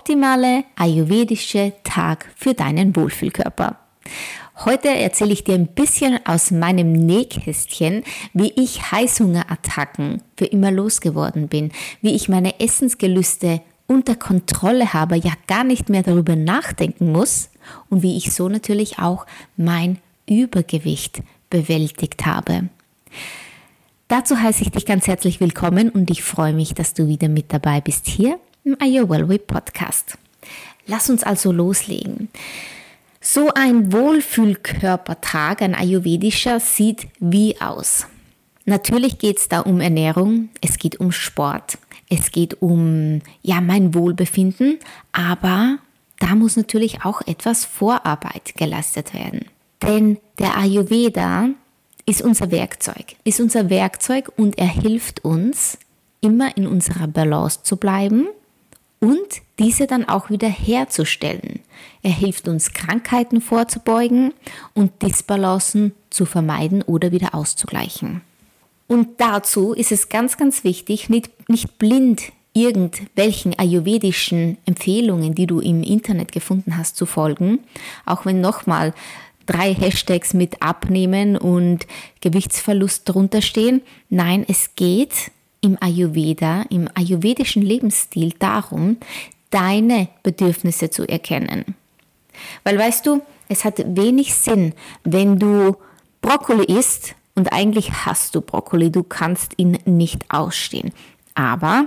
Optimale ayurvedische Tag für deinen Wohlfühlkörper. Heute erzähle ich dir ein bisschen aus meinem Nähkästchen, wie ich Heißhungerattacken für immer losgeworden bin, wie ich meine Essensgelüste unter Kontrolle habe, ja gar nicht mehr darüber nachdenken muss und wie ich so natürlich auch mein Übergewicht bewältigt habe. Dazu heiße ich dich ganz herzlich willkommen und ich freue mich, dass du wieder mit dabei bist hier im Are You Well Way Podcast. Lass uns also loslegen. So ein Wohlfühlkörpertag, ein ayurvedischer, sieht wie aus. Natürlich geht es da um Ernährung, es geht um Sport, es geht um ja mein Wohlbefinden, aber da muss natürlich auch etwas Vorarbeit geleistet werden. Denn der Ayurveda ist unser Werkzeug, ist unser Werkzeug und er hilft uns, immer in unserer Balance zu bleiben und diese dann auch wieder herzustellen. Er hilft uns, Krankheiten vorzubeugen und Disbalancen zu vermeiden oder wieder auszugleichen. Und dazu ist es ganz, ganz wichtig, nicht, nicht blind irgendwelchen ayurvedischen Empfehlungen, die du im Internet gefunden hast, zu folgen, auch wenn nochmal drei Hashtags mit Abnehmen und Gewichtsverlust drunter stehen. Nein, es geht im Ayurveda, im ayurvedischen Lebensstil darum, deine Bedürfnisse zu erkennen. Weil weißt du, es hat wenig Sinn, wenn du Brokkoli isst und eigentlich hast du Brokkoli, du kannst ihn nicht ausstehen. Aber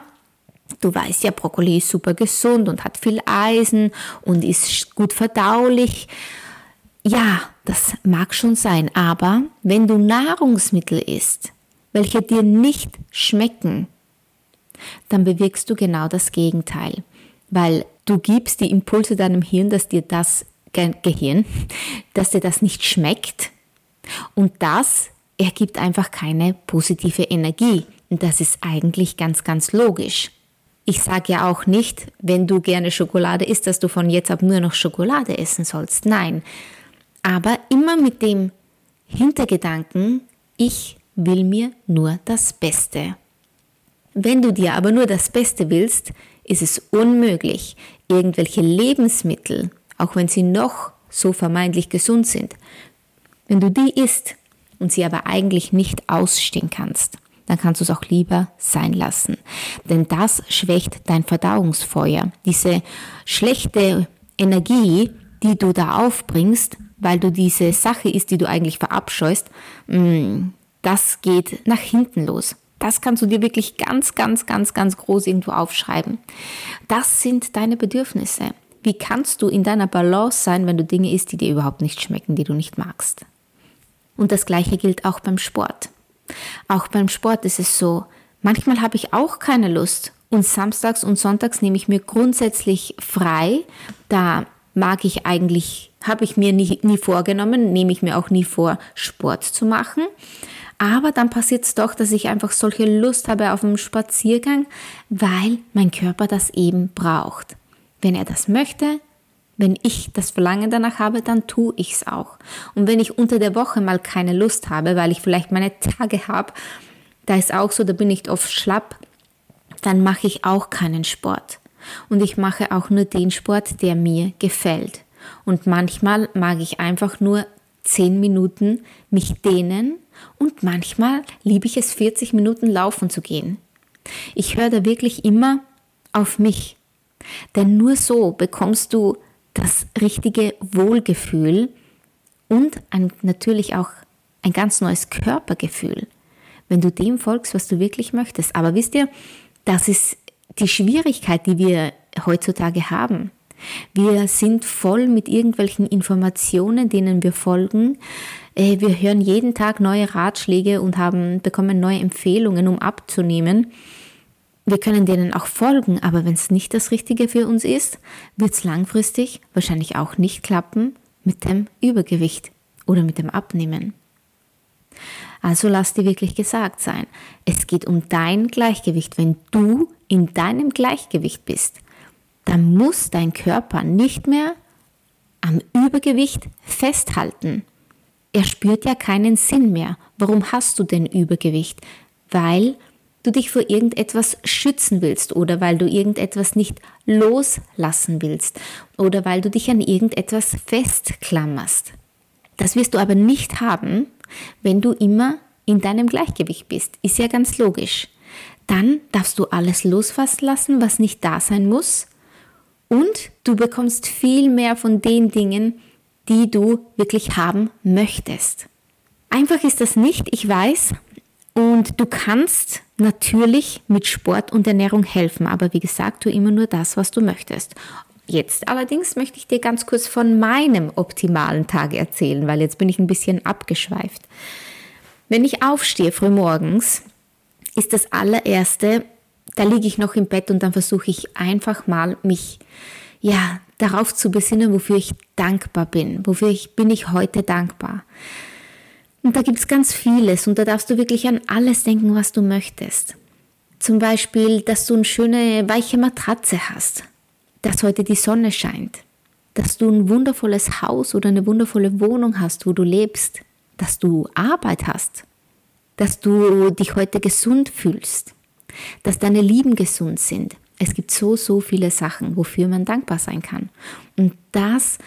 du weißt ja, Brokkoli ist super gesund und hat viel Eisen und ist gut verdaulich. Ja, das mag schon sein, aber wenn du Nahrungsmittel isst, welche dir nicht schmecken, dann bewirkst du genau das Gegenteil, weil du gibst die Impulse deinem Hirn, dass dir das Gehirn, dass dir das nicht schmeckt und das ergibt einfach keine positive Energie und das ist eigentlich ganz, ganz logisch. Ich sage ja auch nicht, wenn du gerne Schokolade isst, dass du von jetzt ab nur noch Schokolade essen sollst. Nein, aber immer mit dem Hintergedanken, ich will mir nur das Beste. Wenn du dir aber nur das Beste willst, ist es unmöglich, irgendwelche Lebensmittel, auch wenn sie noch so vermeintlich gesund sind, wenn du die isst und sie aber eigentlich nicht ausstehen kannst, dann kannst du es auch lieber sein lassen. Denn das schwächt dein Verdauungsfeuer. Diese schlechte Energie, die du da aufbringst, weil du diese Sache isst, die du eigentlich verabscheust, mm, das geht nach hinten los. Das kannst du dir wirklich ganz, ganz, ganz, ganz groß irgendwo aufschreiben. Das sind deine Bedürfnisse. Wie kannst du in deiner Balance sein, wenn du Dinge isst, die dir überhaupt nicht schmecken, die du nicht magst? Und das Gleiche gilt auch beim Sport. Auch beim Sport ist es so, manchmal habe ich auch keine Lust und samstags und sonntags nehme ich mir grundsätzlich frei. Da mag ich eigentlich, habe ich mir nie, nie vorgenommen, nehme ich mir auch nie vor, Sport zu machen. Aber dann passiert es doch, dass ich einfach solche Lust habe auf einen Spaziergang, weil mein Körper das eben braucht. Wenn er das möchte, wenn ich das Verlangen danach habe, dann tue ich es auch. Und wenn ich unter der Woche mal keine Lust habe, weil ich vielleicht meine Tage habe, da ist auch so, da bin ich oft schlapp, dann mache ich auch keinen Sport. Und ich mache auch nur den Sport, der mir gefällt. Und manchmal mag ich einfach nur zehn Minuten mich dehnen und manchmal liebe ich es 40 Minuten laufen zu gehen. Ich höre da wirklich immer auf mich, denn nur so bekommst du das richtige Wohlgefühl und ein, natürlich auch ein ganz neues Körpergefühl, wenn du dem folgst, was du wirklich möchtest. Aber wisst ihr, das ist die Schwierigkeit, die wir heutzutage haben. Wir sind voll mit irgendwelchen Informationen, denen wir folgen, Äh, wir hören jeden Tag neue Ratschläge und haben, bekommen neue Empfehlungen, um abzunehmen. Wir können denen auch folgen, aber wenn es nicht das Richtige für uns ist, wird es langfristig wahrscheinlich auch nicht klappen mit dem Übergewicht oder mit dem Abnehmen. Also lass dir wirklich gesagt sein, es geht um dein Gleichgewicht. Wenn du in deinem Gleichgewicht bist, dann muss dein Körper nicht mehr am Übergewicht festhalten. Er spürt ja keinen Sinn mehr. Warum hast du denn Übergewicht? Weil du dich vor irgendetwas schützen willst oder weil du irgendetwas nicht loslassen willst oder weil du dich an irgendetwas festklammerst. Das wirst du aber nicht haben, wenn du immer in deinem Gleichgewicht bist. Ist ja ganz logisch. Dann darfst du alles losfassen lassen, was nicht da sein muss. Und du bekommst viel mehr von den Dingen, die du wirklich haben möchtest. Einfach ist das nicht, ich weiß. Und du kannst natürlich mit Sport und Ernährung helfen, aber wie gesagt, tu immer nur das, was du möchtest. Jetzt allerdings möchte ich dir ganz kurz von meinem optimalen Tag erzählen, weil jetzt bin ich ein bisschen abgeschweift. Wenn ich aufstehe frühmorgens, ist das allererste, da liege ich noch im Bett und dann versuche ich einfach mal mich ja darauf zu besinnen, wofür ich dankbar bin, wofür ich bin ich heute dankbar. Und da gibt es ganz vieles und da darfst du wirklich an alles denken, was du möchtest. Zum Beispiel, dass du eine schöne weiche Matratze hast, dass heute die Sonne scheint, dass du ein wundervolles Haus oder eine wundervolle Wohnung hast, wo du lebst, dass du Arbeit hast, dass du dich heute gesund fühlst, dass deine Lieben gesund sind. Es gibt so, so viele Sachen, wofür man dankbar sein kann. Und das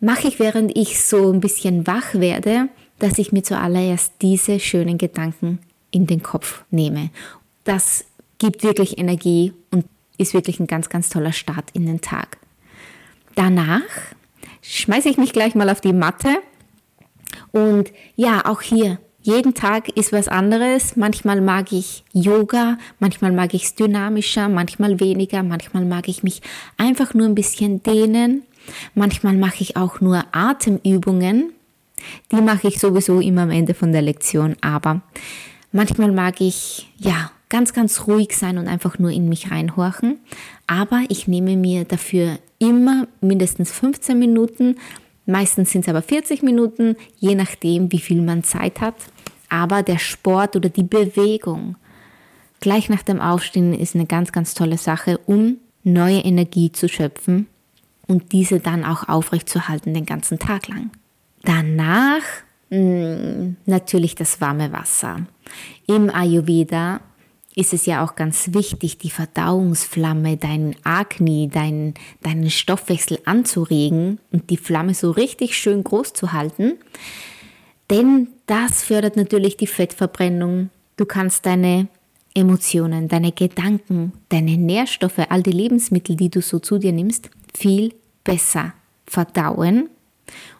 mache ich, während ich so ein bisschen wach werde, dass ich mir zuallererst diese schönen Gedanken in den Kopf nehme. Das gibt wirklich Energie und ist wirklich ein ganz, ganz toller Start in den Tag. Danach schmeiße ich mich gleich mal auf die Matte und ja, auch hier, jeden Tag ist was anderes. Manchmal mag ich Yoga, manchmal mag ich es dynamischer, manchmal weniger, manchmal mag ich mich einfach nur ein bisschen dehnen. Manchmal mache ich auch nur Atemübungen. Die mache ich sowieso immer am Ende von der Lektion, aber manchmal mag ich ja ganz, ganz ruhig sein und einfach nur in mich reinhorchen. Aber ich nehme mir dafür immer mindestens 15 Minuten, meistens sind es aber 40 Minuten, je nachdem, wie viel man Zeit hat. Aber der Sport oder die Bewegung gleich nach dem Aufstehen ist eine ganz, ganz tolle Sache, um neue Energie zu schöpfen und diese dann auch aufrechtzuerhalten den ganzen Tag lang. Danach mh, hm, natürlich das warme Wasser. Im Ayurveda ist es ja auch ganz wichtig, die Verdauungsflamme, deinen Agni, deinen, deinen Stoffwechsel anzuregen und die Flamme so richtig schön groß zu halten. Denn das fördert natürlich die Fettverbrennung. Du kannst deine Emotionen, deine Gedanken, deine Nährstoffe, all die Lebensmittel, die du so zu dir nimmst, viel besser verdauen.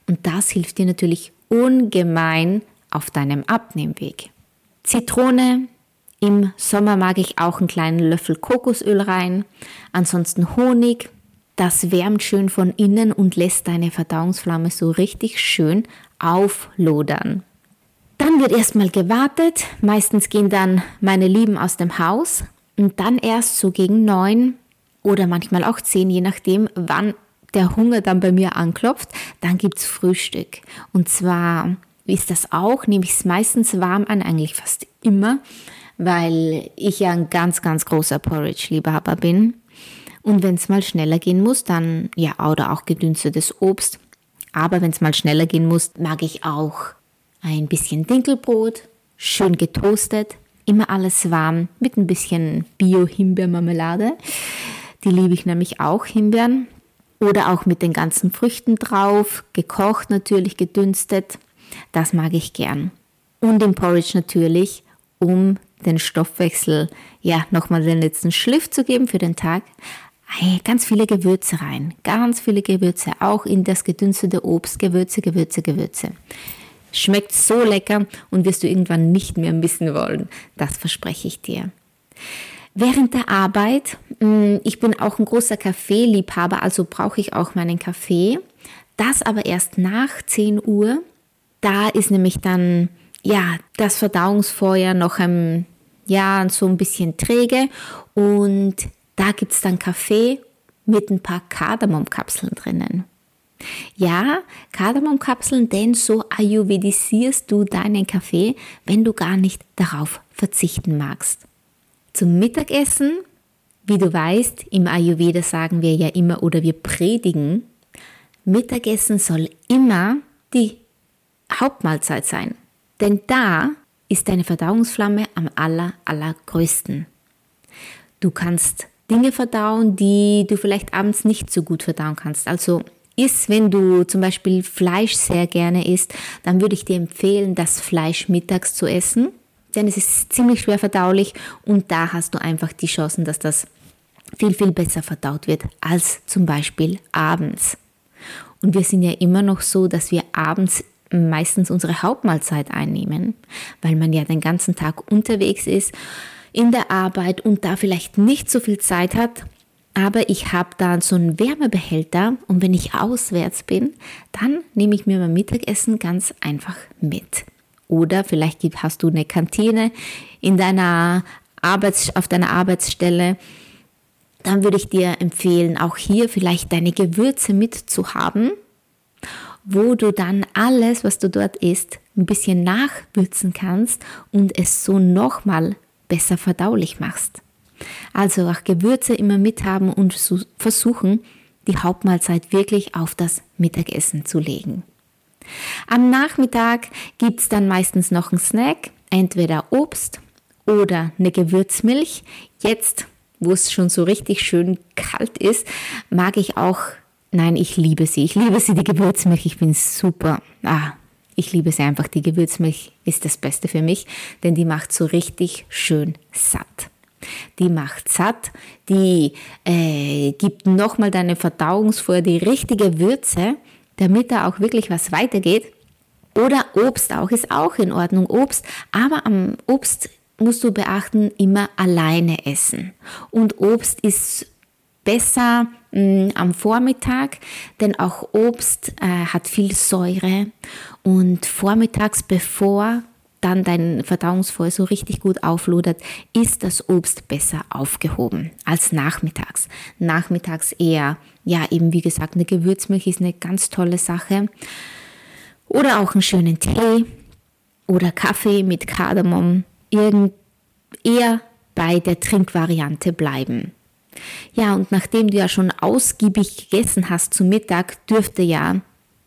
Und das hilft dir natürlich ungemein auf deinem Abnehmweg. Zitrone im Sommer mag ich auch einen kleinen Löffel Kokosöl rein. Ansonsten Honig. Das wärmt schön von innen und lässt deine Verdauungsflamme so richtig schön auflodern. Dann wird erstmal gewartet. Meistens gehen dann meine Lieben aus dem Haus und dann erst so gegen neun oder manchmal auch zehn, je nachdem, wann der Hunger dann bei mir anklopft, dann gibt es Frühstück. Und zwar ist das auch, nehme ich es meistens warm an, eigentlich fast immer weil ich ja ein ganz, ganz großer Porridge-Liebhaber bin. Und wenn es mal schneller gehen muss, dann ja, oder auch gedünstetes Obst. Aber wenn es mal schneller gehen muss, mag ich auch ein bisschen Dinkelbrot, schön getoastet, immer alles warm mit ein bisschen Bio-Himbeermarmelade. Die liebe ich nämlich auch, Himbeeren. Oder auch mit den ganzen Früchten drauf, gekocht natürlich, gedünstet. Das mag ich gern. Und im Porridge natürlich, um den Stoffwechsel ja nochmal den letzten Schliff zu geben für den Tag, ganz viele Gewürze rein. Ganz viele Gewürze, auch in das gedünstete Obst. Gewürze, Gewürze, Gewürze. Schmeckt so lecker und wirst du irgendwann nicht mehr missen wollen. Das verspreche ich dir. Während der Arbeit, mm, ich bin auch ein großer Kaffeeliebhaber, also brauche ich auch meinen Kaffee. Das aber erst nach 10 Uhr Da ist nämlich dann ja das Verdauungsfeuer noch ein, ja, so ein bisschen träge und da gibt es dann Kaffee mit ein paar Kardamomkapseln drinnen. Ja, Kardamomkapseln, denn so ayurvedisierst du deinen Kaffee, wenn du gar nicht darauf verzichten magst. Zum Mittagessen, wie du weißt, im Ayurveda sagen wir ja immer oder wir predigen, Mittagessen soll immer die Hauptmahlzeit sein. Denn da ist deine Verdauungsflamme am aller, allergrößten. Du kannst Dinge verdauen, die du vielleicht abends nicht so gut verdauen kannst. Also ist, wenn du zum Beispiel Fleisch sehr gerne isst, dann würde ich dir empfehlen, das Fleisch mittags zu essen, denn es ist ziemlich schwer verdaulich und da hast du einfach die Chancen, dass das viel, viel besser verdaut wird als zum Beispiel abends. Und wir sind ja immer noch so, dass wir abends meistens unsere Hauptmahlzeit einnehmen, weil man ja den ganzen Tag unterwegs ist in der Arbeit und da vielleicht nicht so viel Zeit hat. Aber ich habe da so einen Wärmebehälter und wenn ich auswärts bin, dann nehme ich mir mein Mittagessen ganz einfach mit. Oder vielleicht hast du eine Kantine in deiner Arbeits auf deiner Arbeitsstelle. Dann würde ich dir empfehlen, auch hier vielleicht deine Gewürze mitzuhaben, wo du dann alles, was du dort isst, ein bisschen nachwürzen kannst und es so nochmal besser verdaulich machst. Also auch Gewürze immer mithaben und versuchen, die Hauptmahlzeit wirklich auf das Mittagessen zu legen. Am Nachmittag gibt es dann meistens noch einen Snack, entweder Obst oder eine Gewürzmilch. Jetzt, wo es schon so richtig schön kalt ist, mag ich auch, nein, ich liebe sie. Ich liebe sie, die Gewürzmilch. Ich bin super. Ah, ich liebe sie einfach. Die Gewürzmilch ist das Beste für mich, denn die macht so richtig schön satt. Die macht satt, die äh, gibt nochmal deine Verdauungsfeuer die richtige Würze, damit da auch wirklich was weitergeht. Oder Obst auch ist auch in Ordnung. Obst, aber am Obst musst du beachten, immer alleine essen. Und Obst ist besser mh, mm, am Vormittag, denn auch Obst äh, hat viel Säure und vormittags, bevor dann dein Verdauungsfeuer so richtig gut auflodert, ist das Obst besser aufgehoben als nachmittags. Nachmittags eher, ja, eben wie gesagt, eine Gewürzmilch ist eine ganz tolle Sache. Oder auch einen schönen Tee oder Kaffee mit Kardamom. Irgend, eher bei der Trinkvariante bleiben. Ja, und nachdem du ja schon ausgiebig gegessen hast zu Mittag, dürfte ja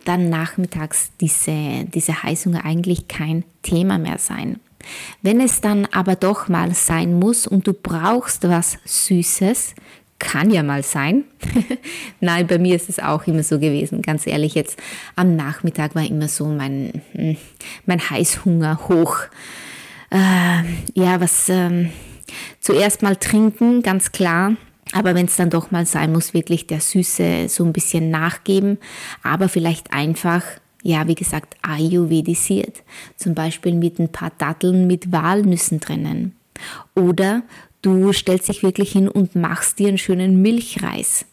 dann nachmittags diese, diese Heißhunger eigentlich kein Thema mehr sein. Wenn es dann aber doch mal sein muss und du brauchst was Süßes, kann ja mal sein. Nein, bei mir ist es auch immer so gewesen, ganz ehrlich. Jetzt am Nachmittag war immer so mein, hm, mein Heißhunger hoch. Äh, ja, was äh, zuerst mal trinken, ganz klar. Aber wenn es dann doch mal sein muss, wirklich der Süße so ein bisschen nachgeben, aber vielleicht einfach, ja, wie gesagt, ayurvedisiert. Zum Beispiel mit ein paar Datteln mit Walnüssen drinnen. Oder du stellst dich wirklich hin und machst dir einen schönen Milchreis.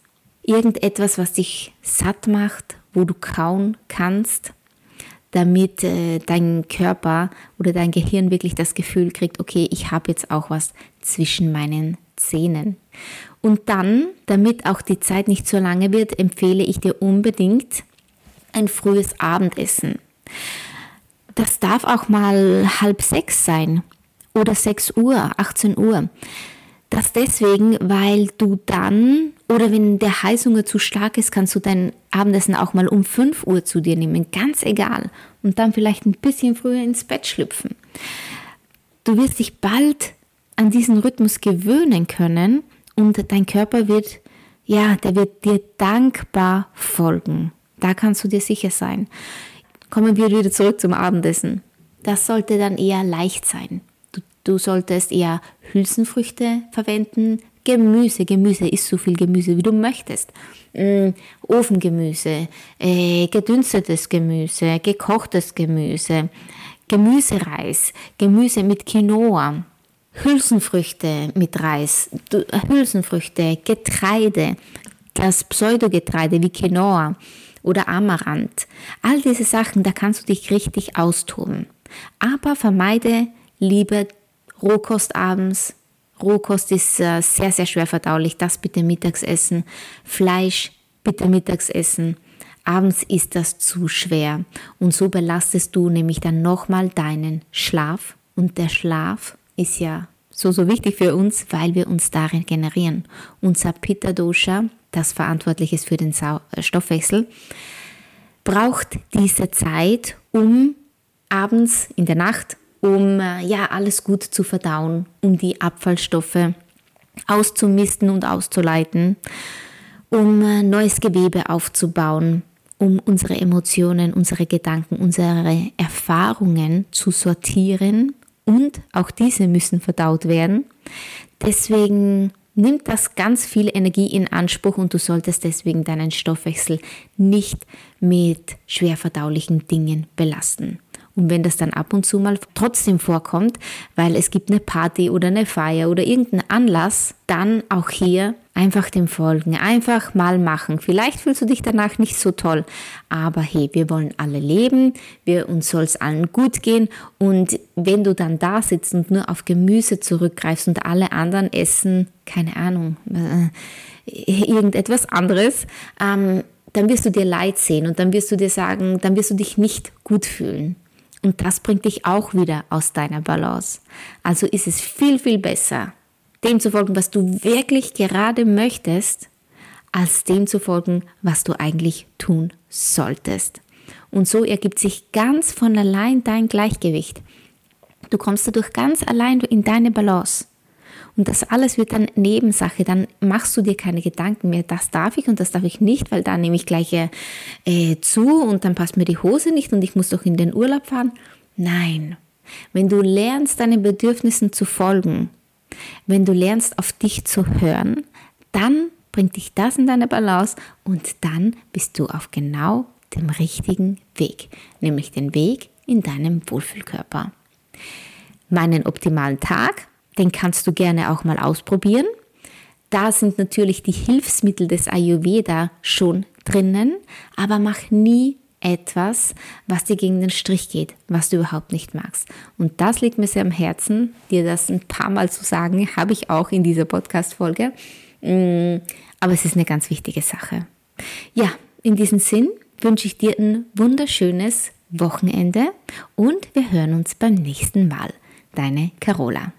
Irgendetwas, was dich satt macht, wo du kauen kannst, damit äh, dein Körper oder dein Gehirn wirklich das Gefühl kriegt, okay, ich habe jetzt auch was zwischen meinen Zähnen. Und dann, damit auch die Zeit nicht so lange wird, empfehle ich dir unbedingt ein frühes Abendessen. Das darf auch mal halb sechs sein oder 6 Uhr, 18 Uhr. Das deswegen, weil du dann, oder wenn der Heißhunger zu stark ist, kannst du dein Abendessen auch mal um 5 Uhr zu dir nehmen, ganz egal. Und dann vielleicht ein bisschen früher ins Bett schlüpfen. Du wirst dich bald an diesen Rhythmus gewöhnen können und dein Körper wird, ja, der wird dir dankbar folgen. Da kannst du dir sicher sein. Kommen wir wieder zurück zum Abendessen. Das sollte dann eher leicht sein. Du, du solltest eher Hülsenfrüchte verwenden, Gemüse, Gemüse, isst so viel Gemüse, wie du möchtest. Mm, Ofengemüse, äh, gedünstetes Gemüse, gekochtes Gemüse, Gemüsereis, Gemüse mit Quinoa, Hülsenfrüchte mit Reis, Hülsenfrüchte, Getreide, das Pseudogetreide wie Quinoa oder Amaranth. All diese Sachen, da kannst du dich richtig austoben. Aber vermeide lieber Rohkost abends. Rohkost ist äh, sehr, sehr schwer verdaulich. Das bitte mittags essen. Fleisch bitte mittags essen. Abends ist das zu schwer. Und so belastest du nämlich dann nochmal deinen Schlaf. Und der Schlaf ist ja so, so wichtig für uns, weil wir uns darin generieren. Unser Pitta Dosha, das verantwortlich ist für den äh, Stoffwechsel, braucht diese Zeit, um abends in der Nacht, um äh, ja alles gut zu verdauen, um die Abfallstoffe auszumisten und auszuleiten, um äh, neues Gewebe aufzubauen, um unsere Emotionen, unsere Gedanken, unsere Erfahrungen zu sortieren und auch diese müssen verdaut werden. Deswegen nimmt das ganz viel Energie in Anspruch und du solltest deswegen deinen Stoffwechsel nicht mit schwer verdaulichen Dingen belasten. Und wenn das dann ab und zu mal trotzdem vorkommt, weil es gibt eine Party oder eine Feier oder irgendeinen Anlass, dann auch hier einfach dem folgen, einfach mal machen. Vielleicht fühlst du dich danach nicht so toll, aber hey, wir wollen alle leben, wir uns soll es allen gut gehen und wenn du dann da sitzt und nur auf Gemüse zurückgreifst und alle anderen essen, keine Ahnung, äh, irgendetwas anderes, ähm, dann wirst du dir leid sehen und dann wirst du dir sagen, dann wirst du dich nicht gut fühlen. Und das bringt dich auch wieder aus deiner Balance. Also ist es viel, viel besser, dem zu folgen, was du wirklich gerade möchtest, als dem zu folgen, was du eigentlich tun solltest. Und so ergibt sich ganz von allein dein Gleichgewicht. Du kommst dadurch ganz allein in deine Balance. Und das alles wird dann Nebensache. Dann machst du dir keine Gedanken mehr, das darf ich und das darf ich nicht, weil da nehme ich gleich äh, zu und dann passt mir die Hose nicht und ich muss doch in den Urlaub fahren. Nein. Wenn du lernst, deinen Bedürfnissen zu folgen, wenn du lernst, auf dich zu hören, dann bringt dich das in deine Balance und dann bist du auf genau dem richtigen Weg, nämlich den Weg in deinem Wohlfühlkörper. Meinen optimalen Tag den kannst du gerne auch mal ausprobieren. Da sind natürlich die Hilfsmittel des Ayurveda schon drinnen, aber mach nie etwas, was dir gegen den Strich geht, was du überhaupt nicht magst. Und das liegt mir sehr am Herzen, dir das ein paar Mal zu sagen, habe ich auch in dieser Podcast-Folge. Mm, aber es ist eine ganz wichtige Sache. Ja, in diesem Sinn wünsche ich dir ein wunderschönes Wochenende und wir hören uns beim nächsten Mal. Deine Carola.